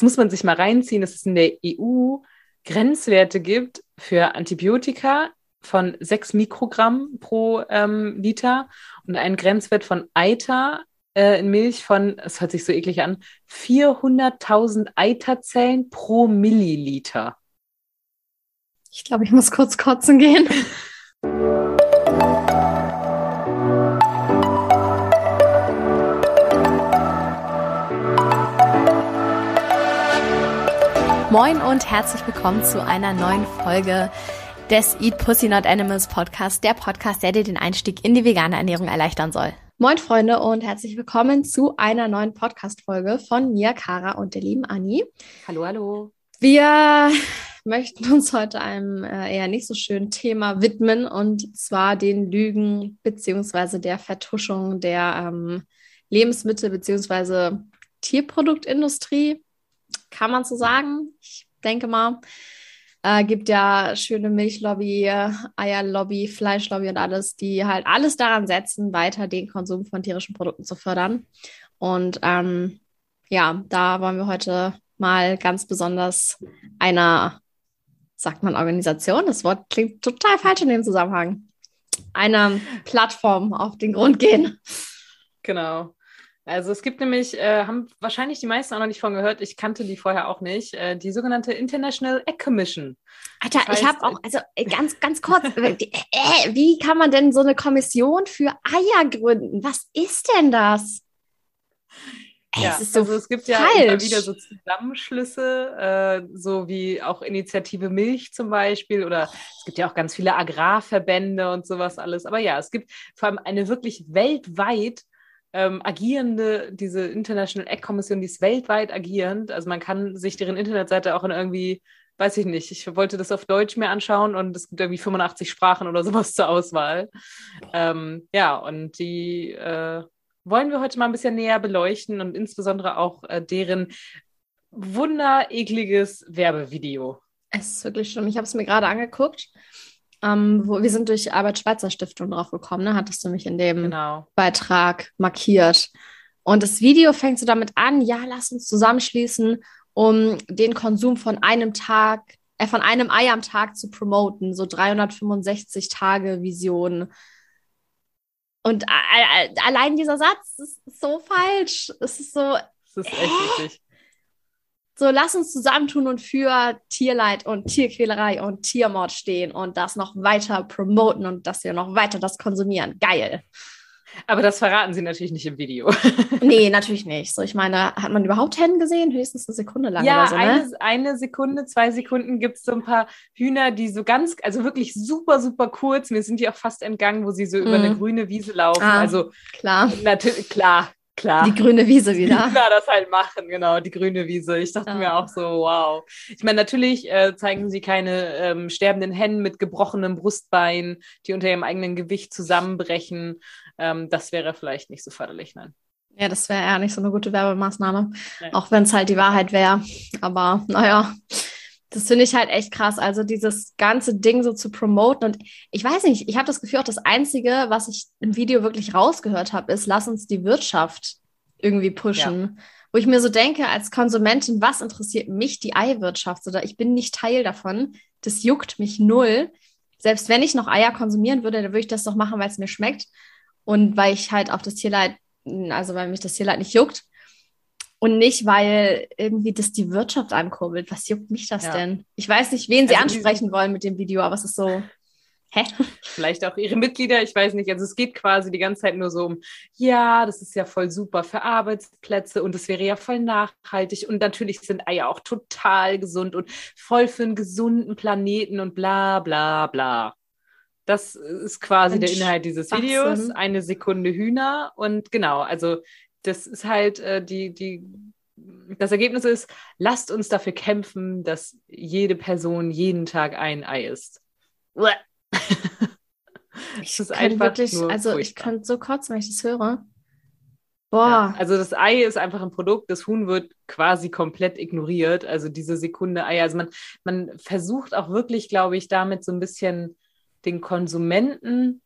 jetzt muss man sich mal reinziehen, dass es in der EU Grenzwerte gibt für Antibiotika von 6 Mikrogramm pro ähm, Liter und einen Grenzwert von Eiter äh, in Milch von, es hört sich so eklig an, 400.000 Eiterzellen pro Milliliter. Ich glaube, ich muss kurz kotzen gehen. Moin und herzlich willkommen zu einer neuen Folge des Eat Pussy Not Animals Podcast, der Podcast, der dir den Einstieg in die vegane Ernährung erleichtern soll. Moin Freunde und herzlich willkommen zu einer neuen Podcast-Folge von mir, Kara und der lieben Anni. Hallo, hallo. Wir möchten uns heute einem äh, eher nicht so schönen Thema widmen und zwar den Lügen beziehungsweise der Vertuschung der ähm, Lebensmittel beziehungsweise Tierproduktindustrie kann man so sagen. Ich denke mal. Äh, gibt ja schöne Milchlobby, Eierlobby, Fleischlobby und alles, die halt alles daran setzen, weiter den Konsum von tierischen Produkten zu fördern. Und ähm, ja, da wollen wir heute mal ganz besonders einer, sagt man Organisation, das Wort klingt total falsch in dem Zusammenhang, einer Plattform auf den Grund gehen. Genau. Also es gibt nämlich, äh, haben wahrscheinlich die meisten auch noch nicht von gehört, ich kannte die vorher auch nicht, äh, die sogenannte International Egg Commission. Alter, das heißt, ich habe auch, also äh, ganz, ganz kurz, äh, äh, wie kann man denn so eine Kommission für Eier gründen? Was ist denn das? Ey, ja, es so also es gibt ja immer wieder so Zusammenschlüsse, äh, so wie auch Initiative Milch zum Beispiel, oder es gibt ja auch ganz viele Agrarverbände und sowas alles. Aber ja, es gibt vor allem eine wirklich weltweit ähm, agierende, diese International Egg Kommission, die ist weltweit agierend. Also man kann sich deren Internetseite auch in irgendwie, weiß ich nicht, ich wollte das auf Deutsch mir anschauen und es gibt irgendwie 85 Sprachen oder sowas zur Auswahl. Ähm, ja, und die äh, wollen wir heute mal ein bisschen näher beleuchten und insbesondere auch äh, deren wunderekliges Werbevideo. Es ist wirklich schlimm. Ich habe es mir gerade angeguckt. Ähm, wo, wir sind durch Albert-Schweitzer Stiftung drauf gekommen, ne? hattest du mich in dem genau. Beitrag markiert. Und das Video fängt so damit an, ja, lass uns zusammenschließen, um den Konsum von einem Tag, äh, von einem Ei am Tag zu promoten, so 365 Tage Vision. Und allein dieser Satz ist so falsch. Es ist so. Es ist echt wichtig. So, lass uns zusammentun und für Tierleid und Tierquälerei und Tiermord stehen und das noch weiter promoten und dass wir noch weiter das konsumieren. Geil. Aber das verraten sie natürlich nicht im Video. nee, natürlich nicht. So, ich meine, hat man überhaupt Hennen gesehen? Höchstens eine Sekunde lang ja, oder so, ne? eine, eine Sekunde, zwei Sekunden gibt es so ein paar Hühner, die so ganz, also wirklich super, super kurz, mir sind die auch fast entgangen, wo sie so über eine mhm. grüne Wiese laufen. Ah, also klar. Natürlich, klar, Klar. Die grüne Wiese wieder. Die das halt machen, genau, die grüne Wiese. Ich dachte ja. mir auch so, wow. Ich meine, natürlich äh, zeigen sie keine ähm, sterbenden Hennen mit gebrochenem Brustbein, die unter ihrem eigenen Gewicht zusammenbrechen. Ähm, das wäre vielleicht nicht so förderlich, nein. Ja, das wäre eher nicht so eine gute Werbemaßnahme. Nee. Auch wenn es halt die Wahrheit wäre. Aber naja, das finde ich halt echt krass. Also dieses ganze Ding so zu promoten. Und ich weiß nicht, ich habe das Gefühl, auch das Einzige, was ich im Video wirklich rausgehört habe, ist, lass uns die Wirtschaft irgendwie pushen. Ja. Wo ich mir so denke, als Konsumentin, was interessiert mich die Eiwirtschaft? Oder ich bin nicht Teil davon. Das juckt mich null. Selbst wenn ich noch Eier konsumieren würde, dann würde ich das doch machen, weil es mir schmeckt. Und weil ich halt auf das Tierleid, also weil mich das Tierleid nicht juckt. Und nicht, weil irgendwie das die Wirtschaft ankurbelt. Was juckt mich das ja. denn? Ich weiß nicht, wen sie also ansprechen wollen mit dem Video, aber es ist so. Hä? Vielleicht auch ihre Mitglieder, ich weiß nicht. Also es geht quasi die ganze Zeit nur so um, ja, das ist ja voll super für Arbeitsplätze und es wäre ja voll nachhaltig. Und natürlich sind Eier auch total gesund und voll für einen gesunden Planeten und bla bla bla. Das ist quasi Mensch, der Inhalt dieses Videos. Eine Sekunde Hühner. Und genau, also das ist halt äh, die, die, das Ergebnis ist, lasst uns dafür kämpfen, dass jede Person jeden Tag ein Ei isst. ich ist einfach wirklich, also furchtbar. ich könnte so kotzen, wenn ich das höre. Boah. Ja, also das Ei ist einfach ein Produkt, das Huhn wird quasi komplett ignoriert. Also diese Sekunde Ei. Also man, man versucht auch wirklich, glaube ich, damit so ein bisschen den Konsumenten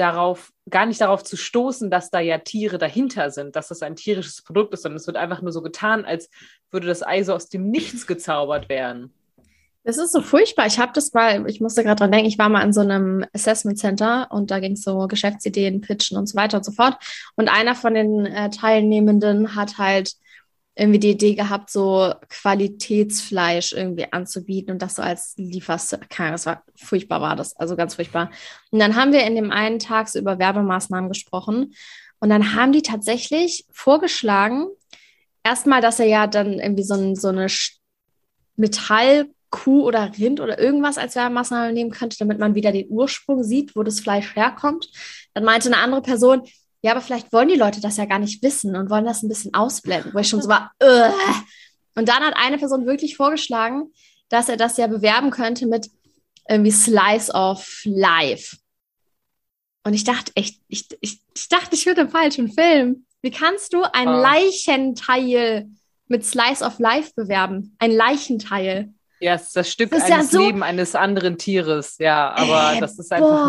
darauf, gar nicht darauf zu stoßen, dass da ja Tiere dahinter sind, dass das ein tierisches Produkt ist, sondern es wird einfach nur so getan, als würde das Ei so aus dem Nichts gezaubert werden. Das ist so furchtbar. Ich habe das mal, ich musste gerade dran denken, ich war mal in so einem Assessment Center und da ging es so Geschäftsideen, Pitchen und so weiter und so fort. Und einer von den äh, Teilnehmenden hat halt irgendwie die Idee gehabt, so Qualitätsfleisch irgendwie anzubieten und das so als Lieferst, keine das war furchtbar war das, also ganz furchtbar. Und dann haben wir in dem einen Tag so über Werbemaßnahmen gesprochen und dann haben die tatsächlich vorgeschlagen, erstmal, dass er ja dann irgendwie so, ein, so eine Metallkuh oder Rind oder irgendwas als Werbemaßnahme nehmen könnte, damit man wieder den Ursprung sieht, wo das Fleisch herkommt. Dann meinte eine andere Person, ja, aber vielleicht wollen die Leute das ja gar nicht wissen und wollen das ein bisschen ausblenden, wo ich schon so war, Ugh. und dann hat eine Person wirklich vorgeschlagen, dass er das ja bewerben könnte mit irgendwie Slice of Life. Und ich dachte echt, ich, ich, ich dachte, ich würde im falschen Film. Wie kannst du ein oh. Leichenteil mit Slice of Life bewerben? Ein Leichenteil. Ja, es ist das Stück das eines ja so Lebens eines anderen Tieres, ja, aber äh, das ist einfach boah.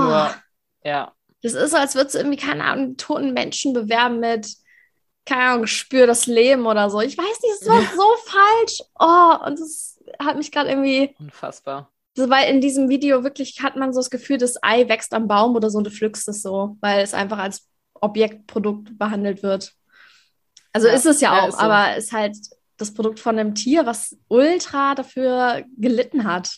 nur, ja. Das ist so, als würdest du irgendwie, keine Ahnung, toten Menschen bewerben mit, keine Ahnung, spür das Leben oder so. Ich weiß nicht, es war so falsch. Oh, und das hat mich gerade irgendwie. Unfassbar. So, weil in diesem Video wirklich hat man so das Gefühl, das Ei wächst am Baum oder so und du pflückst es so, weil es einfach als Objektprodukt behandelt wird. Also ja, ist es ja, ja auch, so. aber es ist halt das Produkt von einem Tier, was ultra dafür gelitten hat.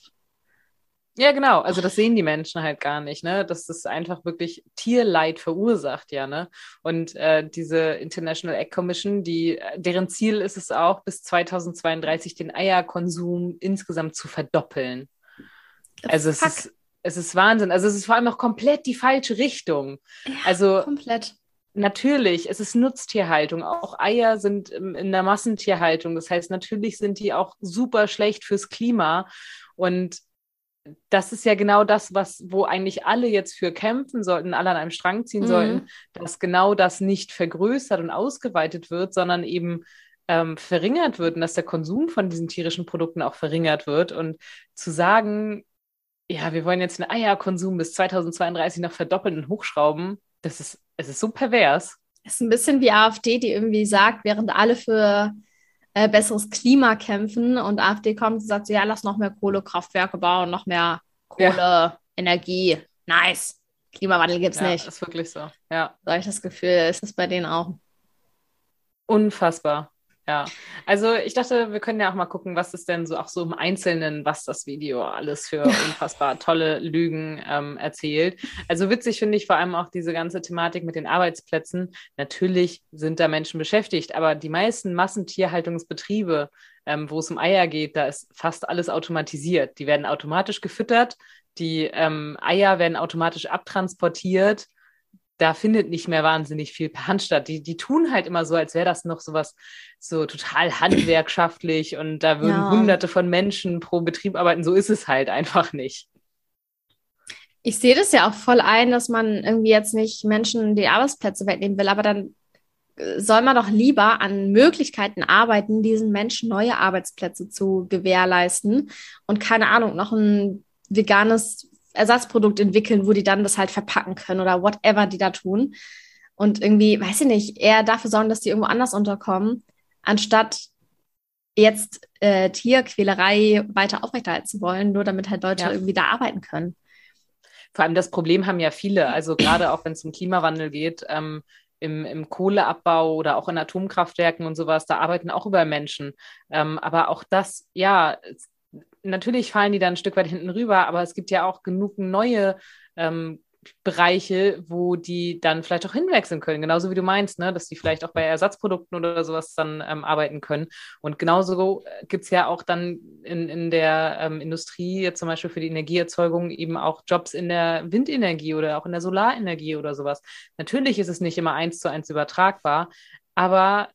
Ja, genau. Also das sehen die Menschen halt gar nicht, ne? Dass das einfach wirklich Tierleid verursacht, ja, ne? Und äh, diese International Egg Commission, die, deren Ziel ist es auch, bis 2032 den Eierkonsum insgesamt zu verdoppeln. Also es ist, es ist Wahnsinn. Also es ist vor allem auch komplett die falsche Richtung. Ja, also komplett. Natürlich, es ist Nutztierhaltung. Auch Eier sind in der Massentierhaltung. Das heißt, natürlich sind die auch super schlecht fürs Klima. Und das ist ja genau das, was, wo eigentlich alle jetzt für kämpfen sollten, alle an einem Strang ziehen mhm. sollten, dass genau das nicht vergrößert und ausgeweitet wird, sondern eben ähm, verringert wird und dass der Konsum von diesen tierischen Produkten auch verringert wird. Und zu sagen, ja, wir wollen jetzt den Eierkonsum bis 2032 noch verdoppeln und hochschrauben, das ist, es ist so pervers. Es ist ein bisschen wie AfD, die irgendwie sagt, während alle für äh, besseres Klima kämpfen und AfD kommt und sagt, ja, lass noch mehr Kohlekraftwerke bauen, noch mehr Kohle, ja. Energie. Nice. Klimawandel gibt es ja, nicht. ist wirklich so. Ja. So habe ich das Gefühl, ist es bei denen auch. Unfassbar. Ja, also ich dachte, wir können ja auch mal gucken, was ist denn so auch so im Einzelnen, was das Video alles für unfassbar tolle Lügen ähm, erzählt. Also witzig finde ich vor allem auch diese ganze Thematik mit den Arbeitsplätzen. Natürlich sind da Menschen beschäftigt, aber die meisten Massentierhaltungsbetriebe, ähm, wo es um Eier geht, da ist fast alles automatisiert. Die werden automatisch gefüttert, die ähm, Eier werden automatisch abtransportiert da findet nicht mehr wahnsinnig viel per Hand statt. Die, die tun halt immer so, als wäre das noch sowas so total handwerkschaftlich und da würden ja. hunderte von Menschen pro Betrieb arbeiten. So ist es halt einfach nicht. Ich sehe das ja auch voll ein, dass man irgendwie jetzt nicht Menschen die Arbeitsplätze wegnehmen will, aber dann äh, soll man doch lieber an Möglichkeiten arbeiten, diesen Menschen neue Arbeitsplätze zu gewährleisten und keine Ahnung, noch ein veganes Ersatzprodukt entwickeln, wo die dann das halt verpacken können oder whatever die da tun. Und irgendwie, weiß ich nicht, eher dafür sorgen, dass die irgendwo anders unterkommen, anstatt jetzt äh, Tierquälerei weiter aufrechterhalten zu wollen, nur damit halt Leute ja. irgendwie da arbeiten können. Vor allem das Problem haben ja viele, also gerade auch wenn es um Klimawandel geht, ähm, im, im, Kohleabbau oder auch in Atomkraftwerken und sowas, da arbeiten auch über Menschen. Ähm, aber auch das, ja, natürlich fallen die dann ein Stück weit hinten rüber, aber es gibt ja auch genug neue ähm, Bereiche, wo die dann vielleicht auch hinwechseln können. Genauso wie du meinst, ne? dass die vielleicht auch bei Ersatzprodukten oder sowas dann ähm, arbeiten können. Und genauso äh, gibt es ja auch dann in, in der ähm, Industrie, jetzt zum Beispiel für die Energieerzeugung, eben auch Jobs in der Windenergie oder auch in der Solarenergie oder sowas. Natürlich ist es nicht immer eins zu eins übertragbar, aber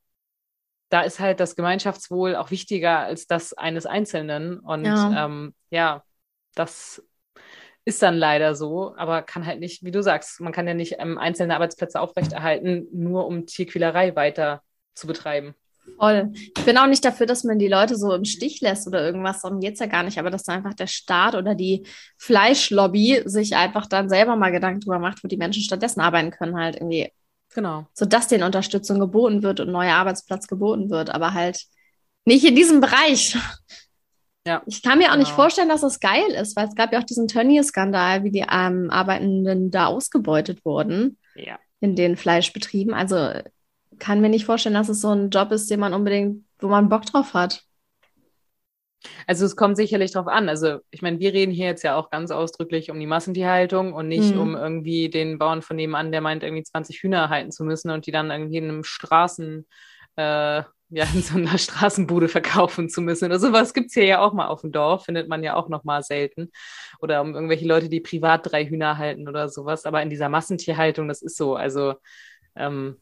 da ist halt das Gemeinschaftswohl auch wichtiger als das eines Einzelnen. Und ja, ähm, ja das ist dann leider so, aber kann halt nicht, wie du sagst, man kann ja nicht ähm, einzelne Arbeitsplätze aufrechterhalten, nur um Tierquälerei weiter zu betreiben. Voll. Ich bin auch nicht dafür, dass man die Leute so im Stich lässt oder irgendwas. Darum geht es ja gar nicht. Aber dass einfach der Staat oder die Fleischlobby sich einfach dann selber mal Gedanken darüber macht, wo die Menschen stattdessen arbeiten können, halt irgendwie. Genau. Sodass denen Unterstützung geboten wird und neuer Arbeitsplatz geboten wird. Aber halt nicht in diesem Bereich. Ja. Ich kann mir auch genau. nicht vorstellen, dass das geil ist, weil es gab ja auch diesen Tönnies-Skandal, wie die ähm, Arbeitenden da ausgebeutet wurden. Ja. In den Fleischbetrieben. Also kann mir nicht vorstellen, dass es so ein Job ist, den man unbedingt, wo man Bock drauf hat. Also es kommt sicherlich drauf an. Also ich meine, wir reden hier jetzt ja auch ganz ausdrücklich um die Massentierhaltung und nicht mhm. um irgendwie den Bauern von nebenan, der meint, irgendwie 20 Hühner halten zu müssen und die dann irgendwie in einem Straßen, äh, ja, in so einer Straßenbude verkaufen zu müssen. Oder sowas gibt es hier ja auch mal auf dem Dorf, findet man ja auch noch mal selten. Oder um irgendwelche Leute, die privat drei Hühner halten oder sowas. Aber in dieser Massentierhaltung, das ist so. Also ähm,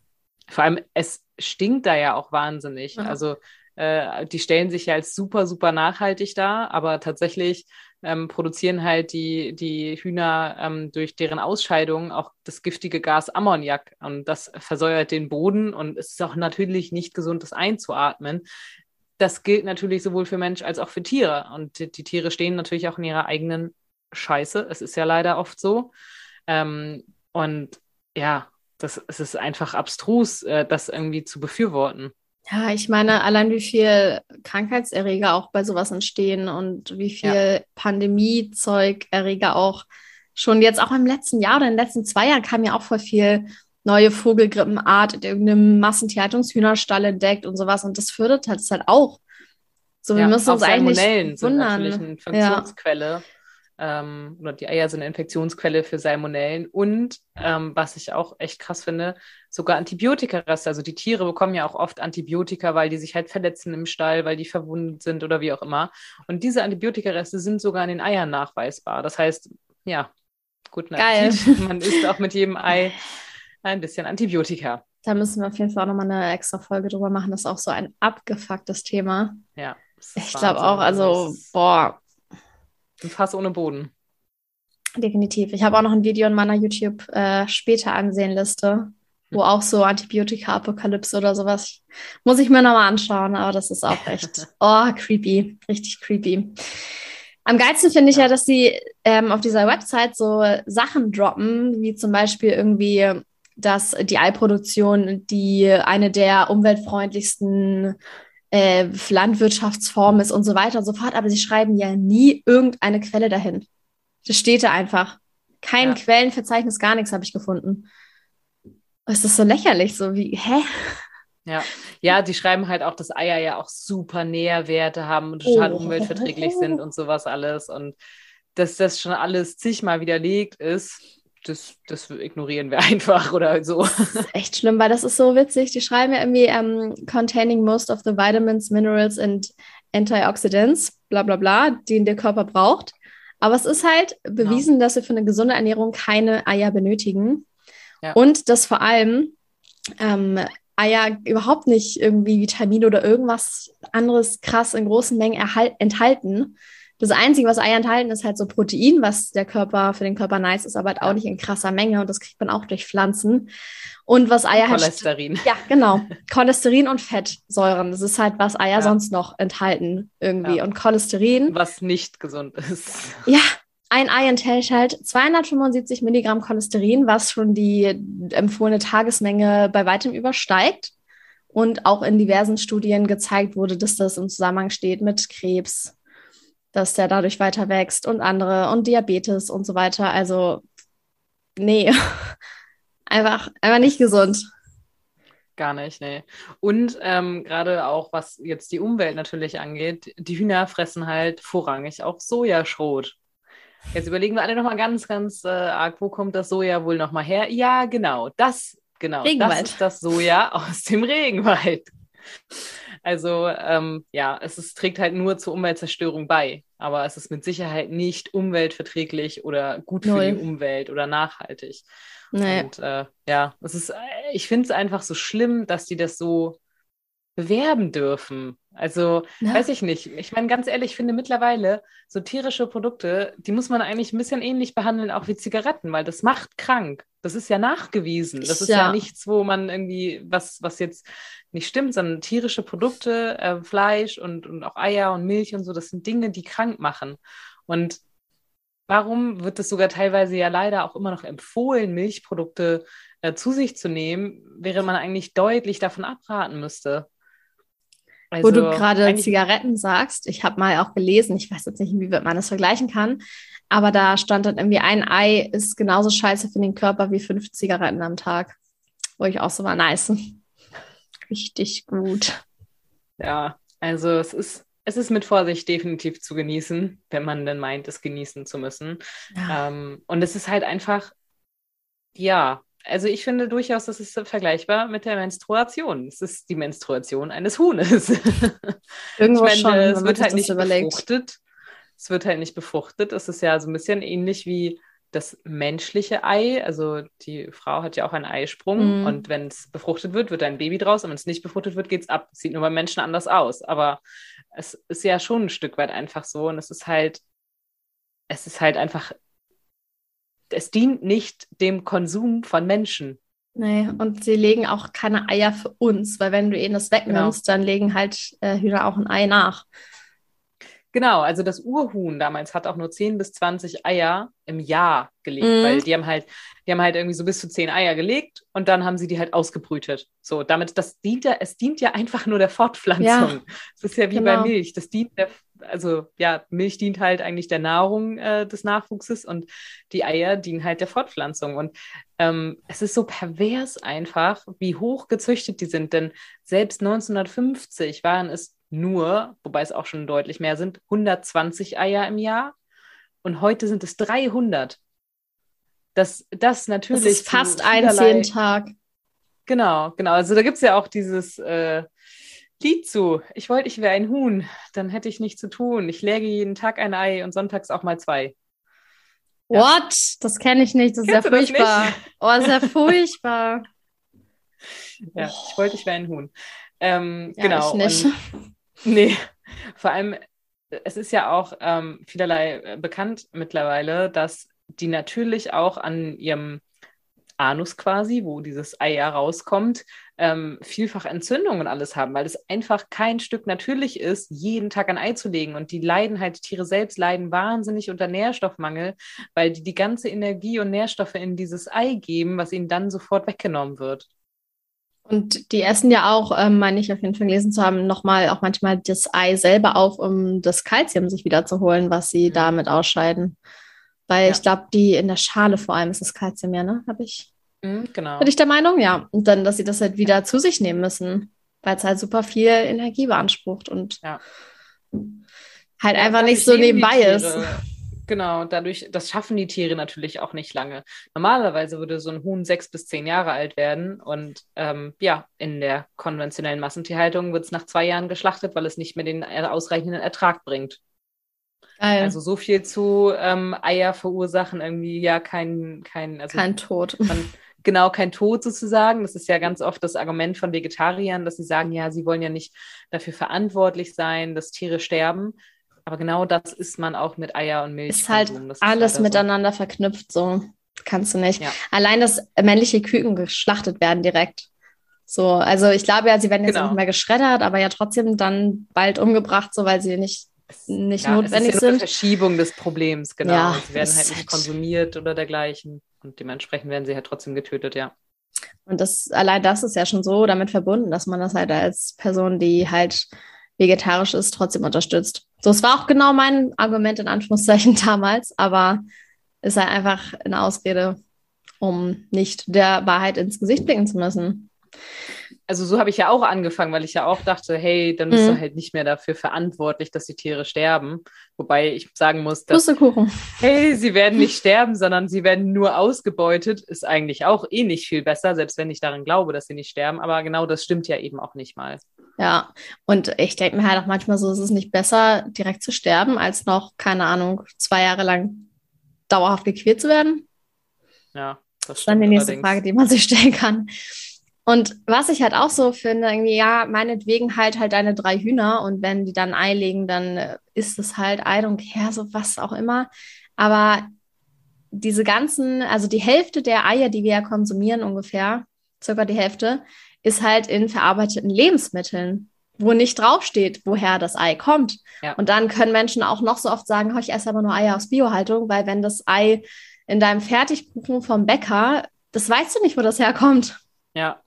vor allem, es stinkt da ja auch wahnsinnig. Ja. Also äh, die stellen sich ja als super, super nachhaltig dar, aber tatsächlich ähm, produzieren halt die, die Hühner ähm, durch deren Ausscheidung auch das giftige Gas Ammoniak und das versäuert den Boden und es ist auch natürlich nicht gesund, das einzuatmen. Das gilt natürlich sowohl für Mensch als auch für Tiere und die, die Tiere stehen natürlich auch in ihrer eigenen Scheiße. Es ist ja leider oft so. Ähm, und ja, das, es ist einfach abstrus, äh, das irgendwie zu befürworten. Ja, ich meine, allein wie viel Krankheitserreger auch bei sowas entstehen und wie viel ja. Pandemiezeug-Erreger auch schon jetzt auch im letzten Jahr oder in den letzten zwei Jahren kam ja auch voll viel neue Vogelgrippenart in irgendeinem Massentierhaltungshühnerstall entdeckt und sowas. Und das fördert halt, halt auch. So, wir ja, müssen uns eigentlich wundern. Eine Infektionsquelle. Ja ähm, oder die Eier sind eine Infektionsquelle für Salmonellen und ähm, was ich auch echt krass finde, sogar Antibiotikareste. Also die Tiere bekommen ja auch oft Antibiotika, weil die sich halt verletzen im Stall, weil die verwundet sind oder wie auch immer. Und diese Antibiotikareste sind sogar in den Eiern nachweisbar. Das heißt, ja, guten Appetit. Man isst auch mit jedem Ei ein bisschen Antibiotika. Da müssen wir auf jeden Fall auch nochmal eine extra Folge drüber machen. Das ist auch so ein abgefucktes Thema. Ja. Ich glaube auch, also, boah, ein Fass ohne Boden. Definitiv. Ich habe auch noch ein Video in meiner YouTube äh, später ansehen Liste, wo auch so Antibiotika-Apokalypse oder sowas. Muss ich mir nochmal anschauen, aber das ist auch echt, oh, creepy. Richtig creepy. Am geilsten finde ich ja, dass sie ähm, auf dieser Website so Sachen droppen, wie zum Beispiel irgendwie, dass die Eiproduktion die eine der umweltfreundlichsten äh, Landwirtschaftsform ist und so weiter und so fort, aber sie schreiben ja nie irgendeine Quelle dahin. Das steht da einfach. Kein ja. Quellenverzeichnis, gar nichts habe ich gefunden. Es ist so lächerlich, so wie, hä? Ja, ja, die schreiben halt auch, dass Eier ja auch super Nährwerte haben und total oh. umweltverträglich sind und sowas alles. Und dass das schon alles zigmal widerlegt ist, das, das ignorieren wir einfach oder so. Das ist echt schlimm, weil das ist so witzig. Die schreiben ja irgendwie um, ähm, containing most of the vitamins, minerals and antioxidants, bla bla bla, die der Körper braucht. Aber es ist halt bewiesen, genau. dass wir für eine gesunde Ernährung keine Eier benötigen. Ja. Und dass vor allem ähm, Eier überhaupt nicht irgendwie Vitamine oder irgendwas anderes krass in großen Mengen enthalten. Das Einzige, was Eier enthalten, ist halt so Protein, was der Körper für den Körper nice ist, aber halt auch nicht in krasser Menge und das kriegt man auch durch Pflanzen. Und was Eier halt. Cholesterin. Ja, genau. Cholesterin und Fettsäuren. Das ist halt, was Eier ja. sonst noch enthalten irgendwie. Ja. Und Cholesterin. Was nicht gesund ist. Ja, ein Ei enthält halt 275 Milligramm Cholesterin, was schon die empfohlene Tagesmenge bei weitem übersteigt. Und auch in diversen Studien gezeigt wurde, dass das im Zusammenhang steht mit Krebs, dass der dadurch weiter wächst und andere und Diabetes und so weiter. Also, nee, einfach, einfach nicht gesund. Gar nicht, nee. Und ähm, gerade auch, was jetzt die Umwelt natürlich angeht, die Hühner fressen halt vorrangig auch Sojaschrot. Jetzt überlegen wir alle nochmal ganz, ganz äh, arg, wo kommt das Soja wohl nochmal her? Ja, genau, das, genau, Regenwald. das ist das Soja aus dem Regenwald. Also ähm, ja, es ist, trägt halt nur zur Umweltzerstörung bei, aber es ist mit Sicherheit nicht umweltverträglich oder gut Null. für die Umwelt oder nachhaltig. Nee. Und äh, ja, es ist, ich finde es einfach so schlimm, dass die das so bewerben dürfen. Also, ja. weiß ich nicht. Ich meine, ganz ehrlich, ich finde mittlerweile so tierische Produkte, die muss man eigentlich ein bisschen ähnlich behandeln, auch wie Zigaretten, weil das macht krank. Das ist ja nachgewiesen. Das ist ja, ja nichts, wo man irgendwie, was, was jetzt nicht stimmt, sondern tierische Produkte, äh, Fleisch und, und auch Eier und Milch und so, das sind Dinge, die krank machen. Und warum wird es sogar teilweise ja leider auch immer noch empfohlen, Milchprodukte äh, zu sich zu nehmen, während man eigentlich deutlich davon abraten müsste? Also, Wo du also gerade Zigaretten sagst, ich habe mal auch gelesen, ich weiß jetzt nicht, wie man das vergleichen kann, aber da stand dann irgendwie, ein Ei ist genauso scheiße für den Körper wie fünf Zigaretten am Tag. Wo ich auch so war, nice. Richtig gut. Ja, also es ist, es ist mit Vorsicht definitiv zu genießen, wenn man denn meint, es genießen zu müssen. Ja. Ähm, und es ist halt einfach, ja, also ich finde durchaus, das ist vergleichbar mit der Menstruation. Es ist die Menstruation eines Huhnes. Irgendwo meine, schon, es wird halt nicht überlegt. befruchtet. Es wird halt nicht befruchtet. Es ist ja so ein bisschen ähnlich wie das menschliche Ei. Also die Frau hat ja auch einen Eisprung mm. und wenn es befruchtet wird, wird ein Baby draus und wenn es nicht befruchtet wird, geht es ab. Sieht nur beim Menschen anders aus. Aber es ist ja schon ein Stück weit einfach so und es ist halt, es ist halt einfach es dient nicht dem Konsum von Menschen. Nee, und sie legen auch keine Eier für uns, weil wenn du ihnen das wegnimmst, genau. dann legen halt äh, Hühner auch ein Ei nach. Genau, also das Urhuhn damals hat auch nur 10 bis 20 Eier im Jahr gelegt, mhm. weil die haben halt, die haben halt irgendwie so bis zu 10 Eier gelegt und dann haben sie die halt ausgebrütet. So, damit, das dient ja, es dient ja einfach nur der Fortpflanzung. Ja, das ist ja wie genau. bei Milch. Das dient der, also ja, Milch dient halt eigentlich der Nahrung äh, des Nachwuchses und die Eier dienen halt der Fortpflanzung. Und ähm, es ist so pervers einfach, wie hoch gezüchtet die sind. Denn selbst 1950 waren es nur, wobei es auch schon deutlich mehr sind, 120 Eier im Jahr. Und heute sind es 300. Das, das natürlich. Das ist fast eins jeden Tag. Genau, genau. Also da gibt es ja auch dieses äh, Lied zu. Ich wollte, ich wäre ein Huhn, dann hätte ich nichts zu tun. Ich läge jeden Tag ein Ei und sonntags auch mal zwei. Ja. What? Das kenne ich nicht. Das ist Kennst ja furchtbar. Oh, das ist ja furchtbar. ja, ich wollte, ich wäre ein Huhn. Ähm, ja, genau. Ich nicht. Und, nee, vor allem, es ist ja auch ähm, vielerlei äh, bekannt mittlerweile, dass die natürlich auch an ihrem Anus quasi, wo dieses Ei ja rauskommt, ähm, vielfach Entzündungen und alles haben, weil es einfach kein Stück natürlich ist, jeden Tag ein Ei zu legen. Und die leiden halt, die Tiere selbst leiden wahnsinnig unter Nährstoffmangel, weil die die ganze Energie und Nährstoffe in dieses Ei geben, was ihnen dann sofort weggenommen wird. Und die essen ja auch, ähm, meine ich auf jeden Fall gelesen zu haben, nochmal auch manchmal das Ei selber auf, um das Kalzium sich wieder zu holen, was sie mhm. damit ausscheiden. Weil ja. ich glaube, die in der Schale vor allem ist das Kalzium ja, ne? Habe ich. Mhm, genau. Bin ich der Meinung, ja. Und dann, dass sie das halt wieder zu sich nehmen müssen, weil es halt super viel Energie beansprucht und ja. halt ja, einfach nicht so nebenbei ist. Genau, dadurch, das schaffen die Tiere natürlich auch nicht lange. Normalerweise würde so ein Huhn sechs bis zehn Jahre alt werden und ähm, ja, in der konventionellen Massentierhaltung wird es nach zwei Jahren geschlachtet, weil es nicht mehr den ausreichenden Ertrag bringt. Geil. Also so viel zu ähm, Eier verursachen irgendwie ja kein, kein, also kein Tod. Man, genau, kein Tod sozusagen. Das ist ja ganz oft das Argument von Vegetariern, dass sie sagen, ja, sie wollen ja nicht dafür verantwortlich sein, dass Tiere sterben. Aber genau das ist man auch mit Eier und Milch. Ist halt ist alles halt miteinander so. verknüpft, so kannst du nicht. Ja. Allein, dass männliche Küken geschlachtet werden direkt. So, also ich glaube ja, sie werden jetzt genau. nicht mehr geschreddert, aber ja trotzdem dann bald umgebracht, so weil sie nicht nicht ja, notwendig es ist ja sind. Eine Verschiebung des Problems, genau. Ja, sie werden halt nicht halt konsumiert oder dergleichen und dementsprechend werden sie halt trotzdem getötet, ja. Und das allein das ist ja schon so damit verbunden, dass man das halt als Person, die halt vegetarisch ist, trotzdem unterstützt. So, es war auch genau mein Argument in Anführungszeichen damals, aber ist halt einfach eine Ausrede, um nicht der Wahrheit ins Gesicht blicken zu müssen also so habe ich ja auch angefangen, weil ich ja auch dachte, hey, dann bist mhm. du halt nicht mehr dafür verantwortlich, dass die Tiere sterben. Wobei ich sagen muss, dass, hey, sie werden nicht sterben, sondern sie werden nur ausgebeutet, ist eigentlich auch eh nicht viel besser, selbst wenn ich daran glaube, dass sie nicht sterben. Aber genau das stimmt ja eben auch nicht mal. Ja, und ich denke mir halt auch manchmal so, es ist nicht besser, direkt zu sterben, als noch, keine Ahnung, zwei Jahre lang dauerhaft gequält zu werden. Ja, das, ist dann die nächste allerdings. Frage, die man sich stellen kann. Und was ich halt auch so finde, irgendwie, ja, meinetwegen halt halt deine drei Hühner und wenn die dann Ei legen, dann äh, ist es halt I don't care, so was auch immer. Aber diese ganzen, also die Hälfte der Eier, die wir ja konsumieren ungefähr, circa die Hälfte, ist halt in verarbeiteten Lebensmitteln, wo nicht draufsteht, woher das Ei kommt. Ja. Und dann können Menschen auch noch so oft sagen, ich esse aber nur Eier aus Biohaltung, weil wenn das Ei in deinem Fertigkuchen vom Bäcker, das weißt du nicht, wo das herkommt. Ja,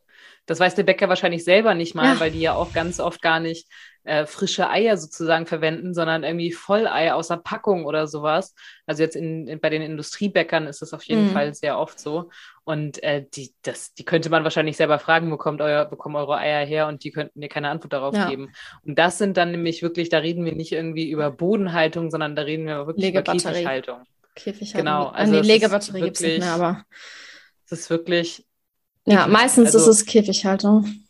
das weiß der Bäcker wahrscheinlich selber nicht mal, ja. weil die ja auch ganz oft gar nicht äh, frische Eier sozusagen verwenden, sondern irgendwie Vollei aus der Packung oder sowas. Also jetzt in, in bei den Industriebäckern ist das auf jeden mhm. Fall sehr oft so. Und äh, die, das, die könnte man wahrscheinlich selber fragen, wo kommt euer, wo kommen eure Eier her? Und die könnten mir keine Antwort darauf ja. geben. Und das sind dann nämlich wirklich, da reden wir nicht irgendwie über Bodenhaltung, sondern da reden wir wirklich über Käfighaltung. Käfighaltung. Genau. Also die Legebatterie gibt es nicht mehr, aber. Es ist wirklich ja, meistens also, ist es Käfighaltung.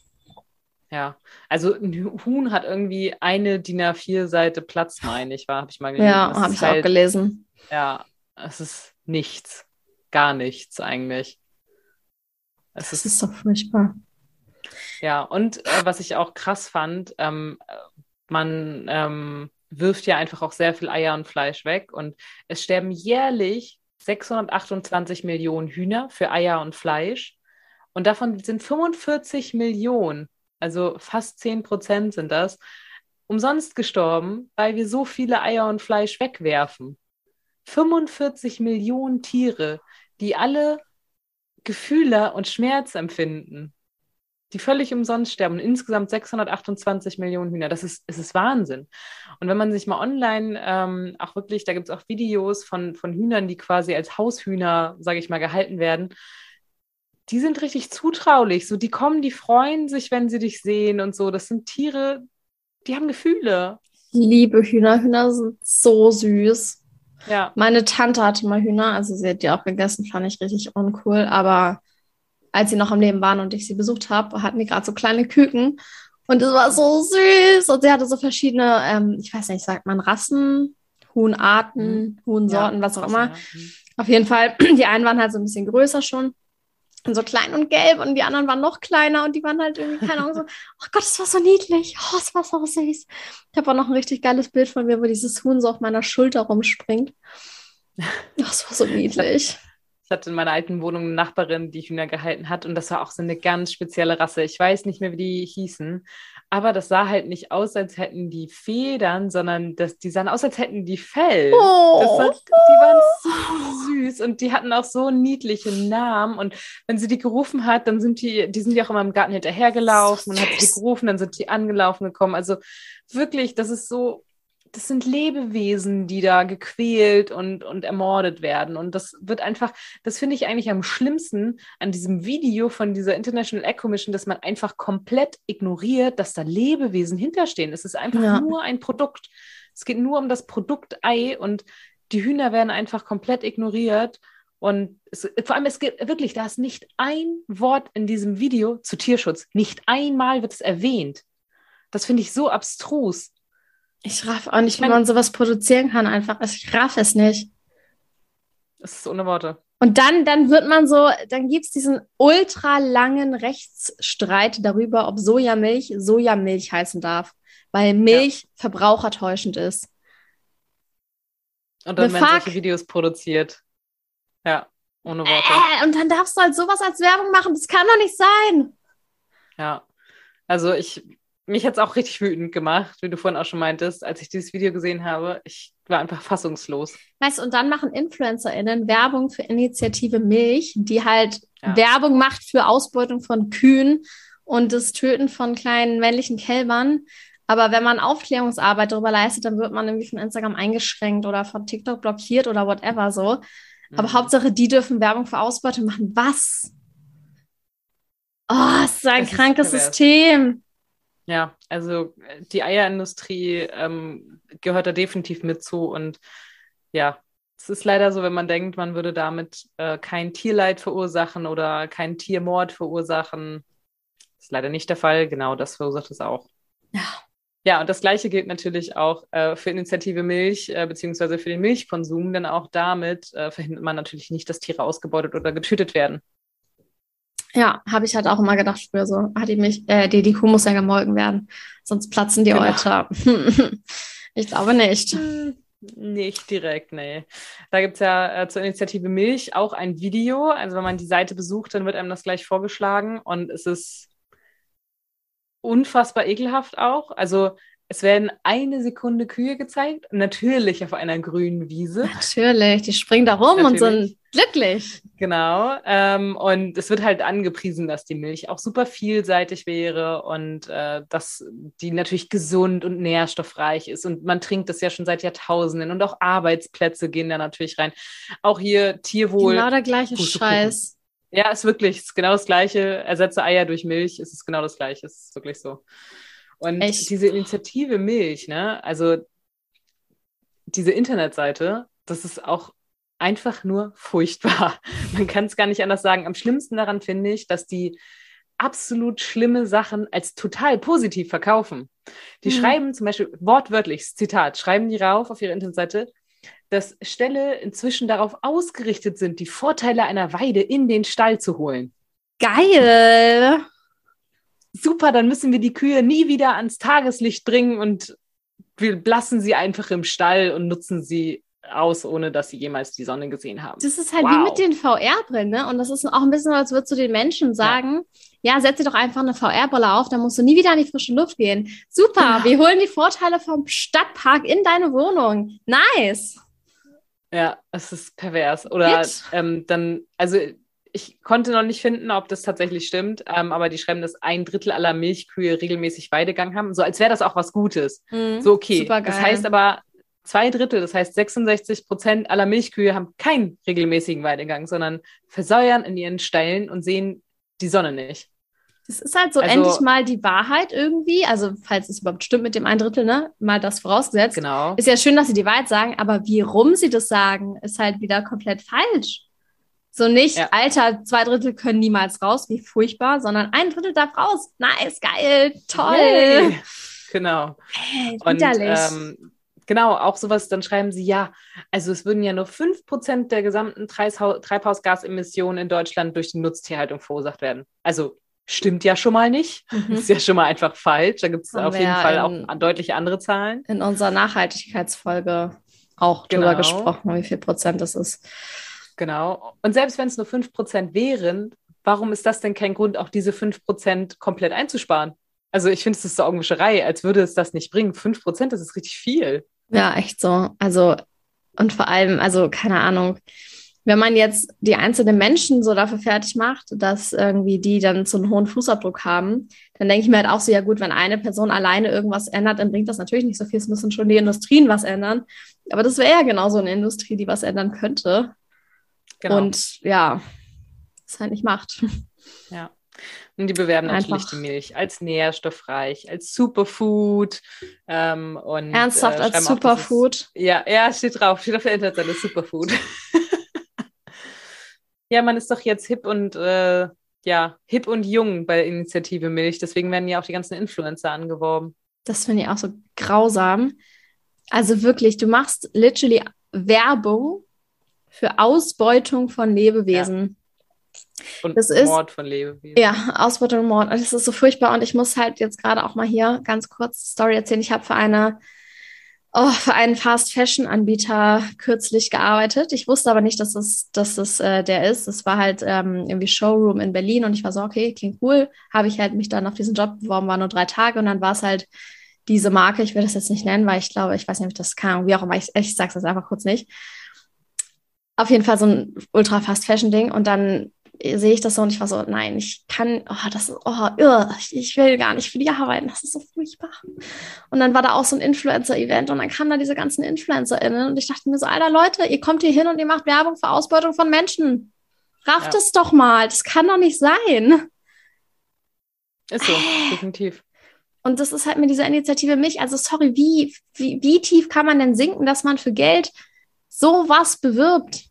Ja, also ein Huhn hat irgendwie eine DIN A4-Seite Platz, meine ich, habe ich mal gelesen. Ja, habe ich halt, auch gelesen. Ja, es ist nichts. Gar nichts eigentlich. Es das ist, ist doch furchtbar. Ja, und äh, was ich auch krass fand, ähm, man ähm, wirft ja einfach auch sehr viel Eier und Fleisch weg und es sterben jährlich 628 Millionen Hühner für Eier und Fleisch und davon sind 45 Millionen, also fast 10 Prozent sind das, umsonst gestorben, weil wir so viele Eier und Fleisch wegwerfen. 45 Millionen Tiere, die alle Gefühle und Schmerz empfinden, die völlig umsonst sterben. Insgesamt 628 Millionen Hühner. Das ist, es ist Wahnsinn. Und wenn man sich mal online ähm, auch wirklich, da gibt es auch Videos von, von Hühnern, die quasi als Haushühner, sage ich mal, gehalten werden die sind richtig zutraulich. So, die kommen, die freuen sich, wenn sie dich sehen und so. Das sind Tiere, die haben Gefühle. liebe Hühner. Hühner sind so süß. Ja. Meine Tante hatte mal Hühner, also sie hat die auch gegessen, fand ich richtig uncool. Aber als sie noch am Leben waren und ich sie besucht habe, hatten die gerade so kleine Küken. Und es war so süß. Und sie hatte so verschiedene, ähm, ich weiß nicht, sagt man Rassen, Huhnarten, mhm. Huhnsorten, ja, was auch immer. Ja. Mhm. Auf jeden Fall, die einen waren halt so ein bisschen größer schon so klein und gelb und die anderen waren noch kleiner und die waren halt irgendwie, keine Ahnung, so, oh Gott, das war so niedlich, oh, das war so süß. Ich habe auch noch ein richtig geiles Bild von mir, wo dieses Huhn so auf meiner Schulter rumspringt. Oh, das war so niedlich. Ich hatte in meiner alten Wohnung eine Nachbarin, die Hühner gehalten hat und das war auch so eine ganz spezielle Rasse. Ich weiß nicht mehr, wie die hießen, aber das sah halt nicht aus, als hätten die Federn, sondern das, die sahen aus, als hätten die Fell. Oh. War, die waren so süß und die hatten auch so niedliche Namen. Und wenn sie die gerufen hat, dann sind die, die sind ja auch immer im Garten hinterhergelaufen und hat sie gerufen, dann sind die angelaufen gekommen. Also wirklich, das ist so das sind Lebewesen, die da gequält und, und ermordet werden. Und das wird einfach, das finde ich eigentlich am schlimmsten an diesem Video von dieser International Egg Commission, dass man einfach komplett ignoriert, dass da Lebewesen hinterstehen. Es ist einfach ja. nur ein Produkt. Es geht nur um das Produkt Ei und die Hühner werden einfach komplett ignoriert. Und es, vor allem, es gibt wirklich, da ist nicht ein Wort in diesem Video zu Tierschutz. Nicht einmal wird es erwähnt. Das finde ich so abstrus. Ich raff auch nicht, wie man sowas produzieren kann, einfach. Also ich raff es nicht. Es ist ohne Worte. Und dann, dann wird man so, dann gibt es diesen ultra langen Rechtsstreit darüber, ob Sojamilch Sojamilch heißen darf, weil Milch ja. verbrauchertäuschend ist. Und dann werden solche Videos produziert. Ja, ohne Worte. Äh, und dann darfst du halt sowas als Werbung machen. Das kann doch nicht sein. Ja. Also ich mich hat es auch richtig wütend gemacht, wie du vorhin auch schon meintest, als ich dieses Video gesehen habe. Ich war einfach fassungslos. Weißt du, und dann machen InfluencerInnen Werbung für Initiative Milch, die halt ja. Werbung macht für Ausbeutung von Kühen und das Töten von kleinen männlichen Kälbern. Aber wenn man Aufklärungsarbeit darüber leistet, dann wird man irgendwie von Instagram eingeschränkt oder von TikTok blockiert oder whatever so. Aber mhm. Hauptsache, die dürfen Werbung für Ausbeutung machen. Was? Oh, es ist ein das krankes ist System. Ja, also äh, die Eierindustrie ähm, gehört da definitiv mit zu. Und ja, es ist leider so, wenn man denkt, man würde damit äh, kein Tierleid verursachen oder keinen Tiermord verursachen. Das ist leider nicht der Fall. Genau das verursacht es auch. Ja. Ja, und das Gleiche gilt natürlich auch äh, für Initiative Milch, äh, beziehungsweise für den Milchkonsum, denn auch damit äh, verhindert man natürlich nicht, dass Tiere ausgebeutet oder getötet werden. Ja, habe ich halt auch immer gedacht früher so. Hat die mich, äh, die, die Kuh muss ja gemolken werden, sonst platzen die genau. Euter. ich glaube nicht. Hm, nicht direkt, nee. Da gibt es ja äh, zur Initiative Milch auch ein Video. Also wenn man die Seite besucht, dann wird einem das gleich vorgeschlagen und es ist unfassbar ekelhaft auch. Also es werden eine Sekunde Kühe gezeigt, natürlich auf einer grünen Wiese. Natürlich, die springen da rum natürlich. und sind glücklich. Genau. Ähm, und es wird halt angepriesen, dass die Milch auch super vielseitig wäre und äh, dass die natürlich gesund und nährstoffreich ist. Und man trinkt das ja schon seit Jahrtausenden und auch Arbeitsplätze gehen da natürlich rein. Auch hier Tierwohl. Genau der gleiche Scheiß. Ja, ist wirklich, ist genau das Gleiche. Ersetze Eier durch Milch, ist es genau das Gleiche. Ist wirklich so. Und Echt? diese Initiative Milch, ne, also diese Internetseite, das ist auch einfach nur furchtbar. Man kann es gar nicht anders sagen. Am schlimmsten daran finde ich, dass die absolut schlimme Sachen als total positiv verkaufen. Die mhm. schreiben zum Beispiel wortwörtlich, Zitat, schreiben die rauf auf ihre Internetseite, dass Ställe inzwischen darauf ausgerichtet sind, die Vorteile einer Weide in den Stall zu holen. Geil! Super, dann müssen wir die Kühe nie wieder ans Tageslicht bringen und wir lassen sie einfach im Stall und nutzen sie aus, ohne dass sie jemals die Sonne gesehen haben. Das ist halt wow. wie mit den VR-Brillen, ne? Und das ist auch ein bisschen, als würdest du den Menschen sagen, ja, ja setz dir doch einfach eine VR-Brille auf, dann musst du nie wieder in die frische Luft gehen. Super, genau. wir holen die Vorteile vom Stadtpark in deine Wohnung. Nice. Ja, es ist pervers. Oder ähm, dann, also ich konnte noch nicht finden, ob das tatsächlich stimmt, ähm, aber die schreiben, dass ein Drittel aller Milchkühe regelmäßig Weidegang haben, so als wäre das auch was Gutes. Mhm, so okay. Das heißt aber, zwei Drittel, das heißt 66 Prozent aller Milchkühe haben keinen regelmäßigen Weidegang, sondern versäuern in ihren Ställen und sehen die Sonne nicht. Das ist halt so also, endlich mal die Wahrheit irgendwie. Also, falls es überhaupt stimmt mit dem ein Drittel, ne? Mal das vorausgesetzt. Genau. Ist ja schön, dass sie die Wahrheit sagen, aber wie rum sie das sagen, ist halt wieder komplett falsch. So nicht, ja. Alter, zwei Drittel können niemals raus, wie furchtbar, sondern ein Drittel darf raus. Nice, geil, toll. Hey. Genau. Hey, und ähm, genau, auch sowas, dann schreiben sie, ja, also es würden ja nur 5% der gesamten Treibhausgasemissionen in Deutschland durch die Nutztierhaltung verursacht werden. Also stimmt ja schon mal nicht. Mhm. Ist ja schon mal einfach falsch. Da gibt es auf jeden Fall in, auch deutlich andere Zahlen. In unserer Nachhaltigkeitsfolge auch genau. drüber gesprochen, wie viel Prozent das ist. Genau. Und selbst wenn es nur 5% wären, warum ist das denn kein Grund, auch diese 5% komplett einzusparen? Also ich finde, es ist so Augenwischerei, als würde es das nicht bringen. 5%, das ist richtig viel. Ja, echt so. Also, und vor allem, also keine Ahnung, wenn man jetzt die einzelnen Menschen so dafür fertig macht, dass irgendwie die dann so einen hohen Fußabdruck haben, dann denke ich mir halt auch so, ja gut, wenn eine Person alleine irgendwas ändert, dann bringt das natürlich nicht so viel. Es müssen schon die Industrien was ändern. Aber das wäre ja genau so eine Industrie, die was ändern könnte. Genau. Und ja, es halt nicht macht. Ja. Und die bewerben Einfach. natürlich die Milch als nährstoffreich, als Superfood. Ähm, und, Ernsthaft äh, als Superfood? Ja, ja, steht drauf, steht auf der Internetseite, Superfood. ja, man ist doch jetzt hip und äh, ja, hip und jung bei der Initiative Milch. Deswegen werden ja auch die ganzen Influencer angeworben. Das finde ich auch so grausam. Also wirklich, du machst literally Werbung für Ausbeutung von Lebewesen. Ja. Und das Mord von Lebewesen. Ja, Ausbeutung und Mord. Das ist so furchtbar. Und ich muss halt jetzt gerade auch mal hier ganz kurz Story erzählen. Ich habe für eine oh, für einen Fast Fashion Anbieter kürzlich gearbeitet. Ich wusste aber nicht, dass es, dass es äh, der ist. Es war halt ähm, irgendwie Showroom in Berlin und ich war so, okay, klingt cool. Habe ich halt mich dann auf diesen Job beworben, war nur drei Tage und dann war es halt diese Marke. Ich will das jetzt nicht nennen, weil ich glaube, ich weiß nicht, ob ich das kann. Wie auch immer, ich, ich sage es einfach kurz nicht. Auf jeden Fall so ein ultra Fast Fashion Ding und dann sehe ich das so und ich war so, nein, ich kann, oh, das ist, oh, irr, ich, ich, will gar nicht für die arbeiten, das ist so furchtbar. Und dann war da auch so ein Influencer-Event und dann kamen da diese ganzen InfluencerInnen und ich dachte mir so, alter Leute, ihr kommt hier hin und ihr macht Werbung für Ausbeutung von Menschen. Rafft ja. es doch mal, das kann doch nicht sein. Ist so, äh. definitiv. Und das ist halt mit dieser Initiative mich, also sorry, wie, wie, wie tief kann man denn sinken, dass man für Geld sowas bewirbt?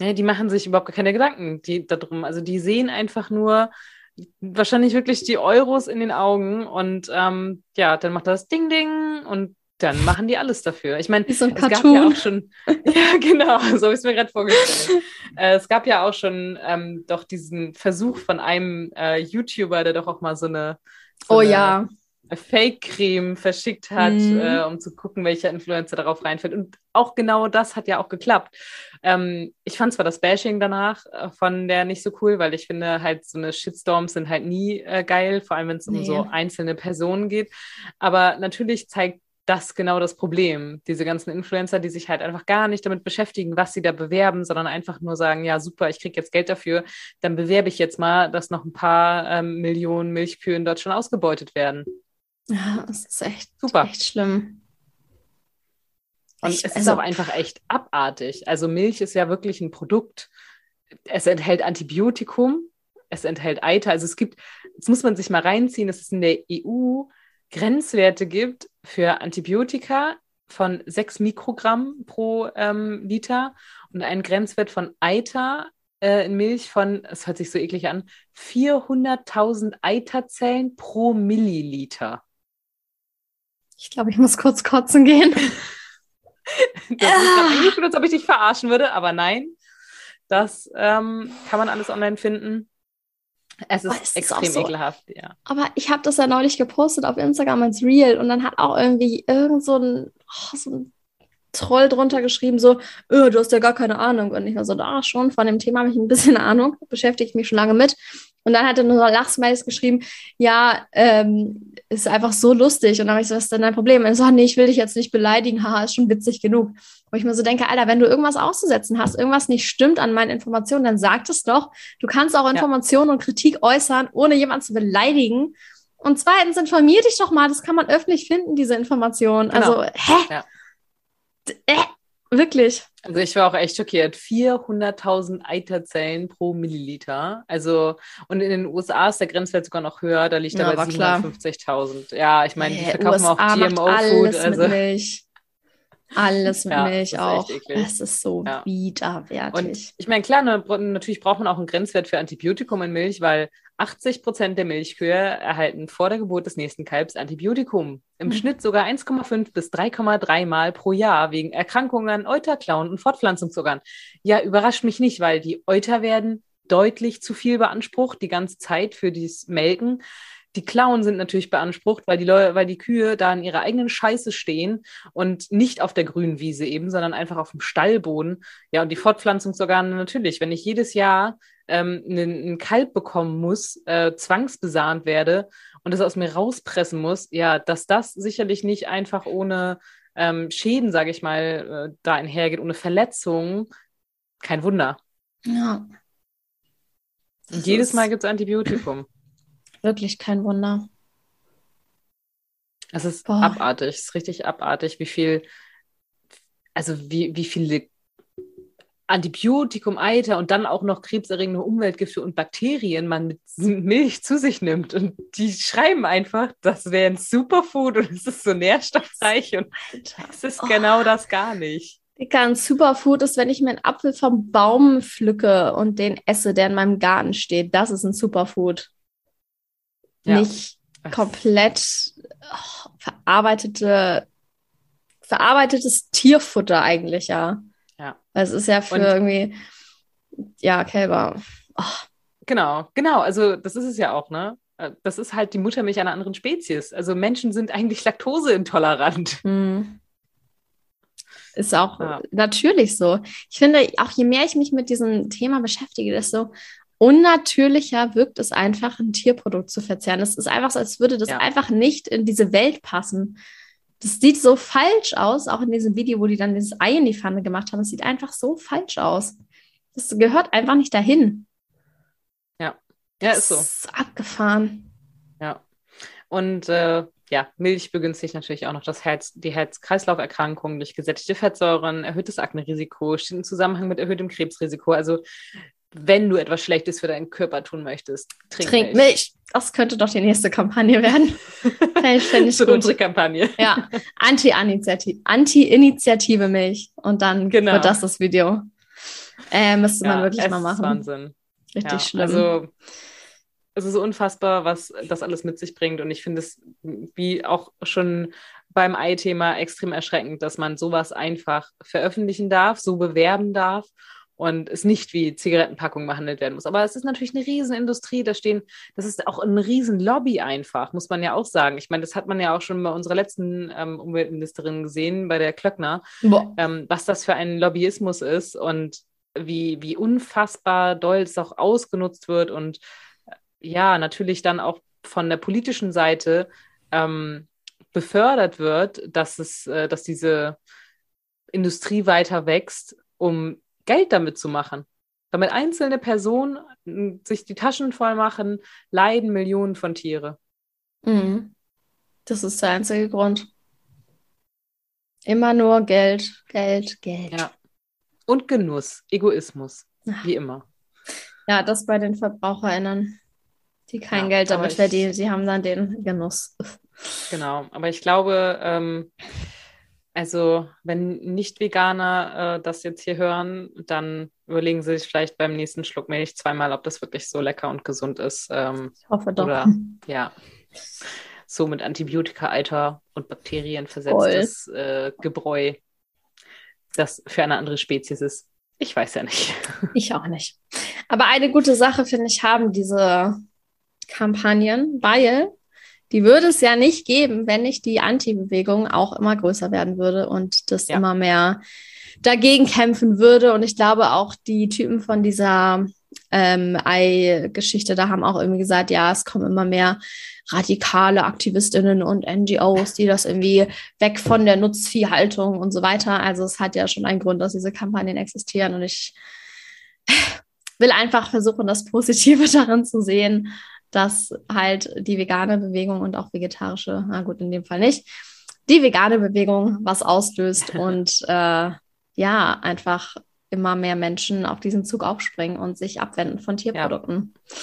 Nee, die machen sich überhaupt keine Gedanken die, darum. Also die sehen einfach nur wahrscheinlich wirklich die Euros in den Augen und ähm, ja, dann macht das Ding Ding und dann machen die alles dafür. Ich meine, so es gab ja auch schon, ja genau, so habe ich es mir gerade vorgestellt. äh, es gab ja auch schon ähm, doch diesen Versuch von einem äh, YouTuber, der doch auch mal so eine, so oh eine ja, Fake-Creme verschickt hat, mhm. äh, um zu gucken, welcher Influencer darauf reinfällt. Und auch genau das hat ja auch geklappt. Ähm, ich fand zwar das Bashing danach äh, von der nicht so cool, weil ich finde halt so eine Shitstorms sind halt nie äh, geil, vor allem wenn es nee. um so einzelne Personen geht. Aber natürlich zeigt das genau das Problem. Diese ganzen Influencer, die sich halt einfach gar nicht damit beschäftigen, was sie da bewerben, sondern einfach nur sagen, ja, super, ich kriege jetzt Geld dafür, dann bewerbe ich jetzt mal, dass noch ein paar ähm, Millionen Milchkühe in Deutschland ausgebeutet werden. Ja, das ist echt super. Echt schlimm. Und ich, es also, ist auch einfach echt abartig. Also Milch ist ja wirklich ein Produkt. Es enthält Antibiotikum, es enthält Eiter. Also es gibt, jetzt muss man sich mal reinziehen, dass es in der EU Grenzwerte gibt für Antibiotika von 6 Mikrogramm pro ähm, Liter und einen Grenzwert von Eiter äh, in Milch von, es hört sich so eklig an, 400.000 Eiterzellen pro Milliliter. Ich glaube, ich muss kurz kotzen gehen. das ist eigentlich als ob ich dich verarschen würde, aber nein. Das ähm, kann man alles online finden. Es ist, ist extrem so, ekelhaft, ja. Aber ich habe das ja neulich gepostet auf Instagram als Real und dann hat auch irgendwie irgend so ein, oh, so ein Troll drunter geschrieben, so, oh, du hast ja gar keine Ahnung. Und ich war so, da schon, von dem Thema habe ich ein bisschen Ahnung, beschäftige ich mich schon lange mit. Und dann hat er nur so Lachsmaies geschrieben, ja, ähm, ist einfach so lustig. Und dann habe ich so, was ist denn dein Problem? Und er so, nee, ich will dich jetzt nicht beleidigen, haha, ist schon witzig genug. Wo ich mir so denke, Alter, wenn du irgendwas auszusetzen hast, irgendwas nicht stimmt an meinen Informationen, dann sag es doch. Du kannst auch Informationen ja. und Kritik äußern, ohne jemanden zu beleidigen. Und zweitens, informier dich doch mal, das kann man öffentlich finden, diese Informationen. Genau. Also, hä? Ja. Äh, wirklich. Also ich war auch echt schockiert. 400.000 Eiterzellen pro Milliliter. Also, und in den USA ist der Grenzwert sogar noch höher, da liegt ja, er bei 750.000. Ja, ich meine, die verkaufen USA auch GMO-Food. Also. Milch. Alles mit ja, Milch auch. Es ist so ja. widerwärtig. Und ich meine, klar, ne, natürlich braucht man auch einen Grenzwert für Antibiotikum in Milch, weil 80 Prozent der Milchkühe erhalten vor der Geburt des nächsten Kalbs Antibiotikum. Im mhm. Schnitt sogar 1,5 bis 3,3 Mal pro Jahr wegen Erkrankungen, Euterklauen und Fortpflanzungsorganen. Ja, überrascht mich nicht, weil die Euter werden deutlich zu viel beansprucht die ganze Zeit für dieses Melken. Die Klauen sind natürlich beansprucht, weil die, Leute, weil die Kühe da in ihrer eigenen Scheiße stehen und nicht auf der grünen Wiese eben, sondern einfach auf dem Stallboden. Ja, und die Fortpflanzungsorgane natürlich. Wenn ich jedes Jahr ähm, einen, einen Kalb bekommen muss, äh, zwangsbesahnt werde und das aus mir rauspressen muss, ja, dass das sicherlich nicht einfach ohne ähm, Schäden, sage ich mal, äh, da einhergeht, ohne Verletzungen, kein Wunder. Ja. Und jedes Mal gibt es Antibiotikum wirklich kein Wunder. Es ist Boah. abartig, es ist richtig abartig, wie viel, also wie, wie viele Antibiotikum, Eiter und dann auch noch krebserregende Umweltgifte und Bakterien man mit Milch zu sich nimmt. Und die schreiben einfach, das wäre ein Superfood und es ist so nährstoffreich und es ist oh. genau das gar nicht. Dicker, ein Superfood ist, wenn ich mir einen Apfel vom Baum pflücke und den esse, der in meinem Garten steht. Das ist ein Superfood ja. nicht komplett oh, verarbeitete, verarbeitetes Tierfutter eigentlich, ja. Ja. Es ist ja für Und, irgendwie, ja, Kälber. Oh. Genau, genau. Also, das ist es ja auch, ne? Äh, das ist halt die Muttermilch einer anderen Spezies. Also, Menschen sind eigentlich laktoseintolerant. Mhm. Ist auch ja. natürlich so. Ich finde, auch je mehr ich mich mit diesem Thema beschäftige, desto unnatürlicher wirkt es einfach, ein Tierprodukt zu verzehren. Es ist einfach so, als würde das ja. einfach nicht in diese Welt passen. Das sieht so falsch aus, auch in diesem Video, wo die dann dieses Ei in die Pfanne gemacht haben. Es sieht einfach so falsch aus. Das gehört einfach nicht dahin. Ja, ja, ist so. Das ist abgefahren. Ja. Und äh, ja, Milch begünstigt natürlich auch noch das Herz, die Herz-Kreislauf-Erkrankungen durch gesättigte Fettsäuren, erhöhtes Aknerisiko, steht im Zusammenhang mit erhöhtem Krebsrisiko. Also wenn du etwas Schlechtes für deinen Körper tun möchtest, trink, trink Milch. Milch. Das könnte doch die nächste Kampagne werden. Fände gut. unsere Kampagne. Ja, Anti-Initiative Anti Milch. Und dann genau. wird das das Video. Äh, müsste ja, man wirklich mal machen. Wahnsinn. Richtig ja, schlimm. Also es ist unfassbar, was das alles mit sich bringt. Und ich finde es, wie auch schon beim Ei-Thema extrem erschreckend, dass man sowas einfach veröffentlichen darf, so bewerben darf und es nicht wie Zigarettenpackung behandelt werden muss. Aber es ist natürlich eine Riesenindustrie, da stehen, das ist auch ein Riesenlobby einfach, muss man ja auch sagen. Ich meine, das hat man ja auch schon bei unserer letzten ähm, Umweltministerin gesehen, bei der Klöckner, ähm, was das für ein Lobbyismus ist und wie, wie unfassbar doll es auch ausgenutzt wird und äh, ja, natürlich dann auch von der politischen Seite ähm, befördert wird, dass es, äh, dass diese Industrie weiter wächst, um Geld damit zu machen. Damit einzelne Personen hm, sich die Taschen voll machen, leiden Millionen von Tiere. Mhm. Das ist der einzige Grund. Immer nur Geld, Geld, Geld. Ja. Und Genuss, Egoismus, Ach. wie immer. Ja, das bei den VerbraucherInnen, die kein ja, Geld damit verdienen, sie haben dann den Genuss. Genau, aber ich glaube, ähm, also, wenn Nicht-Veganer äh, das jetzt hier hören, dann überlegen sie sich vielleicht beim nächsten Schluck Milch zweimal, ob das wirklich so lecker und gesund ist. Ähm, ich hoffe doch. Oder, ja, so mit Antibiotika-Alter und Bakterien versetztes äh, Gebräu, das für eine andere Spezies ist. Ich weiß ja nicht. Ich auch nicht. Aber eine gute Sache, finde ich, haben diese Kampagnen, weil die würde es ja nicht geben, wenn nicht die Anti-Bewegung auch immer größer werden würde und das ja. immer mehr dagegen kämpfen würde. Und ich glaube auch die Typen von dieser ähm, Ei-Geschichte, da haben auch irgendwie gesagt, ja, es kommen immer mehr radikale Aktivistinnen und NGOs, die das irgendwie weg von der Nutzviehhaltung und so weiter. Also es hat ja schon einen Grund, dass diese Kampagnen existieren und ich will einfach versuchen, das Positive darin zu sehen dass halt die vegane Bewegung und auch vegetarische, na gut, in dem Fall nicht, die vegane Bewegung was auslöst und äh, ja, einfach immer mehr Menschen auf diesen Zug aufspringen und sich abwenden von Tierprodukten. Ja.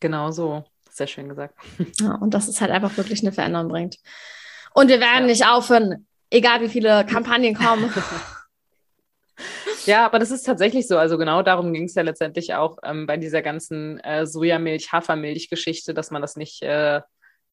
Genau so. Sehr schön gesagt. Ja, und dass es halt einfach wirklich eine Veränderung bringt. Und wir werden ja. nicht aufhören, egal wie viele Kampagnen kommen. Ja, aber das ist tatsächlich so. Also genau darum ging es ja letztendlich auch ähm, bei dieser ganzen äh, Sojamilch, Hafermilch-Geschichte, dass man das nicht äh,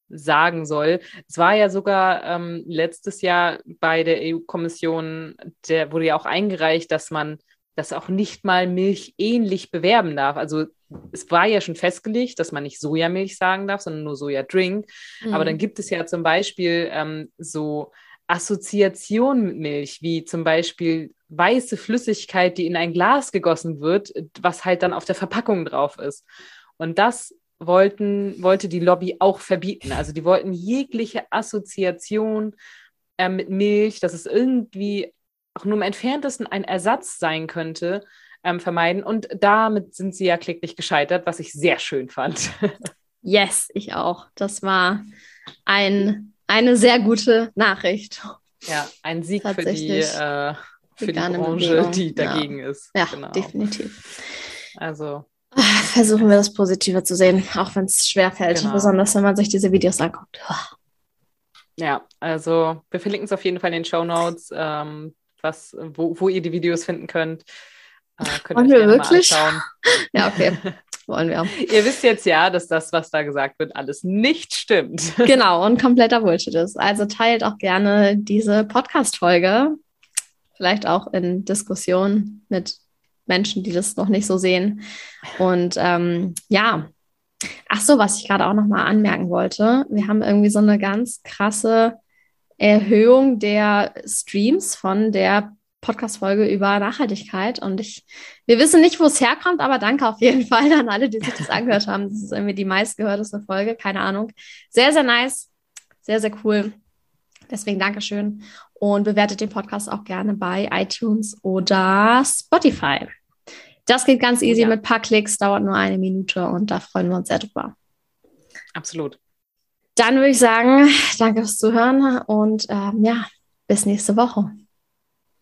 sagen soll. Es war ja sogar ähm, letztes Jahr bei der EU-Kommission, der wurde ja auch eingereicht, dass man das auch nicht mal milchähnlich bewerben darf. Also es war ja schon festgelegt, dass man nicht Sojamilch sagen darf, sondern nur Sojadrink. Mhm. Aber dann gibt es ja zum Beispiel ähm, so Assoziationen mit Milch, wie zum Beispiel weiße Flüssigkeit, die in ein Glas gegossen wird, was halt dann auf der Verpackung drauf ist. Und das wollten, wollte die Lobby auch verbieten. Also die wollten jegliche Assoziation äh, mit Milch, dass es irgendwie auch nur im entferntesten ein Ersatz sein könnte, ähm, vermeiden. Und damit sind sie ja kläglich gescheitert, was ich sehr schön fand. yes, ich auch. Das war ein, eine sehr gute Nachricht. Ja, ein Sieg für die äh, für die Branche, Bewegung. die dagegen ja. ist. Ja, genau. definitiv. Also. Versuchen wir das Positive zu sehen, auch wenn es schwerfällt, genau. besonders wenn man sich diese Videos anguckt. Ja, also wir verlinken es auf jeden Fall in den Show Notes, ähm, was, wo, wo ihr die Videos finden könnt. Äh, könnt Wollen wir wirklich? ja, okay. Wollen wir. ihr wisst jetzt ja, dass das, was da gesagt wird, alles nicht stimmt. genau, und kompletter Bullshit ist. Also teilt auch gerne diese Podcast-Folge vielleicht auch in Diskussion mit Menschen, die das noch nicht so sehen. Und ähm, ja, ach so, was ich gerade auch noch mal anmerken wollte, wir haben irgendwie so eine ganz krasse Erhöhung der Streams von der Podcast-Folge über Nachhaltigkeit. Und ich, wir wissen nicht, wo es herkommt, aber danke auf jeden Fall an alle, die sich das angehört haben. Das ist irgendwie die meistgehörteste Folge, keine Ahnung. Sehr, sehr nice, sehr, sehr cool. Deswegen Dankeschön und bewertet den Podcast auch gerne bei iTunes oder Spotify. Das geht ganz easy ja. mit ein paar Klicks, dauert nur eine Minute und da freuen wir uns sehr drüber. Absolut. Dann würde ich sagen, danke fürs Zuhören und ähm, ja, bis nächste Woche.